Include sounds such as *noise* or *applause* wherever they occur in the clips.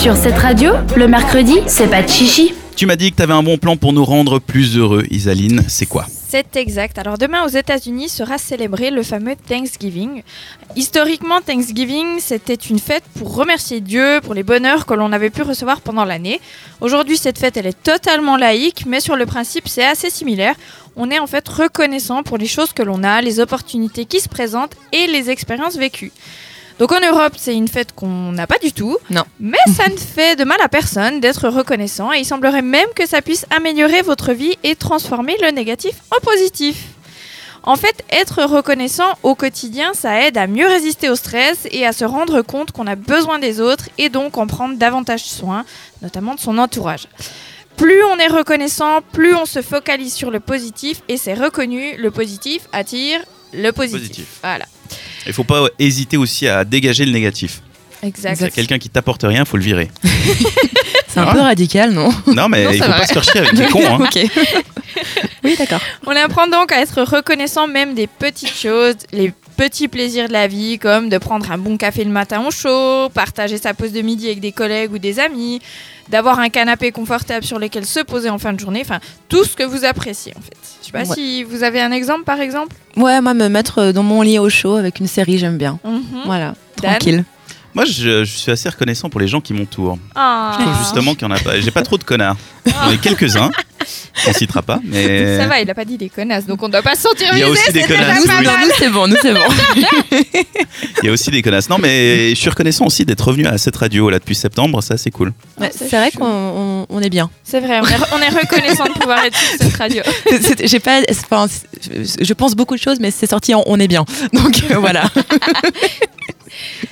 Sur cette radio, le mercredi, c'est pas de chichi. Tu m'as dit que tu avais un bon plan pour nous rendre plus heureux, Isaline. C'est quoi? C'est exact. Alors demain aux États-Unis sera célébré le fameux Thanksgiving. Historiquement, Thanksgiving, c'était une fête pour remercier Dieu pour les bonheurs que l'on avait pu recevoir pendant l'année. Aujourd'hui, cette fête, elle est totalement laïque, mais sur le principe, c'est assez similaire. On est en fait reconnaissant pour les choses que l'on a, les opportunités qui se présentent et les expériences vécues. Donc en Europe, c'est une fête qu'on n'a pas du tout. Non. Mais ça ne fait de mal à personne d'être reconnaissant et il semblerait même que ça puisse améliorer votre vie et transformer le négatif en positif. En fait, être reconnaissant au quotidien, ça aide à mieux résister au stress et à se rendre compte qu'on a besoin des autres et donc en prendre davantage soin, notamment de son entourage. Plus on est reconnaissant, plus on se focalise sur le positif et c'est reconnu, le positif attire le positif. Positif. Voilà. Il faut pas hésiter aussi à dégager le négatif. Exact. A quelqu'un qui t'apporte rien, faut le virer. *laughs* C'est un Ah. peu radical, non? Non, mais Non, il faut va. pas se faire chier avec des cons. *laughs* Hein. Ok. oui, d'accord. On apprend donc à être reconnaissant même des petites choses, les petits plaisirs de la vie, comme de prendre un bon café le matin au chaud, partager sa pause de midi avec des collègues ou des amis, d'avoir un canapé confortable sur lequel se poser en fin de journée, enfin tout ce que vous appréciez en fait. Je sais pas Ouais. si vous avez un exemple par exemple? Ouais, moi, me mettre dans mon lit au chaud avec une série, j'aime bien. Mhm. Voilà, Dan? Tranquille. Moi, je, je suis assez reconnaissant pour les gens qui m'entourent. Ah. Je trouve justement qu'il y en a pas. J'ai pas trop de connards. J'en ai quelques-uns. On citera pas, mais. Ça va, il a pas dit des connasses, donc on doit pas se sentir Il y a visé, aussi des connasses, pas oui. Non, mal. nous, c'est bon, nous, c'est bon. Il y a aussi des connasses. Non, mais je suis reconnaissant aussi d'être revenu à cette radio là depuis septembre. Ça, c'est cool. Ouais, c'est vrai qu'on on- on est bien. C'est vrai, on est, on est reconnaissant de pouvoir être sur cette radio. *laughs* J'ai pas, je je pense beaucoup de choses, mais c'est sorti en on est bien. Donc euh, voilà. *laughs*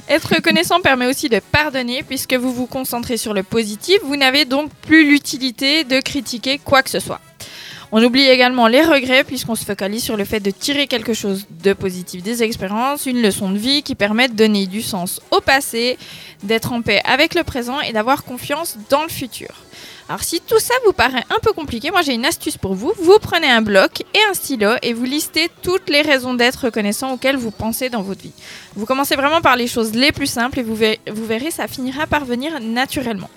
Être reconnaissant permet aussi de pardonner puisque vous vous concentrez sur le positif, vous n'avez donc plus l'utilité de critiquer quoi que ce soit. On oublie également les regrets puisqu'on se focalise sur le fait de tirer quelque chose de positif des expériences, une leçon de vie qui permet de donner du sens au passé, d'être en paix avec le présent et d'avoir confiance dans le futur. Alors si tout ça vous paraît un peu compliqué, moi j'ai une astuce pour vous. Vous prenez un bloc et un stylo et vous listez toutes les raisons d'être reconnaissant auxquelles vous pensez dans votre vie. Vous commencez vraiment par les choses les plus simples et vous verrez, vous verrez, ça finira par venir naturellement.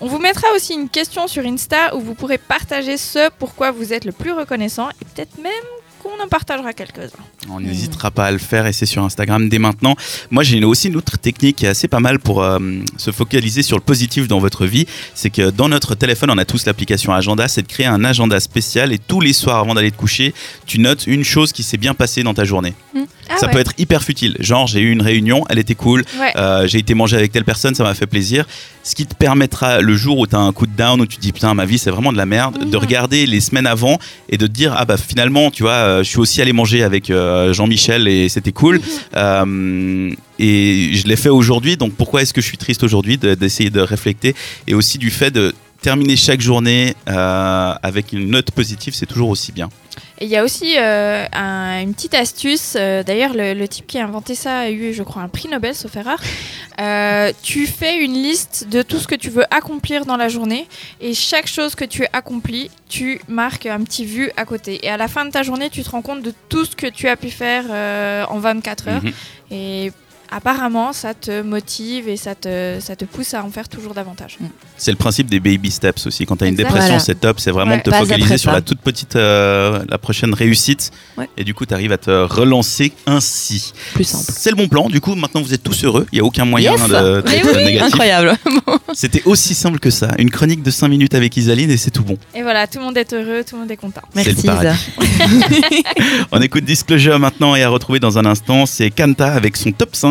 On vous mettra aussi une question sur Insta où vous pourrez partager ce pourquoi vous êtes le plus reconnaissant et peut-être même qu'on en partagera quelques-uns. On n'hésitera pas à le faire et c'est sur Instagram dès maintenant. Moi, j'ai aussi une autre technique qui est assez pas mal pour euh, se focaliser sur le positif dans votre vie. C'est que dans notre téléphone, on a tous l'application Agenda. C'est de créer un agenda spécial et tous les soirs avant d'aller te coucher, tu notes une chose qui s'est bien passée dans ta journée. Ah ça ouais. peut être hyper futile. Genre, j'ai eu une réunion, elle était cool. Ouais. Euh, j'ai été manger avec telle personne, ça m'a fait plaisir. Ce qui te permettra le jour où tu as un coup de down, où tu te dis putain, ma vie c'est vraiment de la merde, de Mhm. regarder les semaines avant et de te dire ah bah finalement, tu vois, euh, je suis aussi allé manger avec euh, Jean-Michel et c'était cool. Euh, et je l'ai fait aujourd'hui, donc pourquoi est-ce que je suis triste aujourd'hui de- D'essayer de réfléchir et aussi du fait de terminer chaque journée avec une note positive, c'est toujours aussi bien. Et il y a aussi euh, un- une petite astuce. euh, D'ailleurs, le, le type qui a inventé ça a eu, je crois, un prix Nobel, sauf erreur. Euh, tu fais une liste de tout ce que tu veux accomplir dans la journée. Et chaque chose que tu accomplis, tu marques un petit vu à côté. Et à la fin de ta journée, tu te rends compte de tout ce que tu as pu faire en 24 heures. Mhm. Et apparemment, ça te motive et ça te, ça te pousse à en faire toujours davantage. C'est le principe des baby steps aussi. Quand tu as une dépression, Voilà. c'est top. C'est vraiment Ouais. de te Pas focaliser sur la toute petite, euh, la prochaine réussite. Ouais. Et du coup, tu arrives à te relancer ainsi. Plus simple. C'est le bon plan. Du coup, maintenant, vous êtes tous heureux. Il n'y a aucun moyen Yes. de- Mais d'être oui. négatif. Incroyable. *laughs* C'était aussi simple que ça. Une chronique de 5 minutes avec Isaline et c'est tout bon. Et voilà, tout le monde est heureux, tout le monde est content. C'est le Merci paradis. Isa. *laughs* *laughs* On écoute Disclosure maintenant et à retrouver dans un instant, c'est Kanta avec son top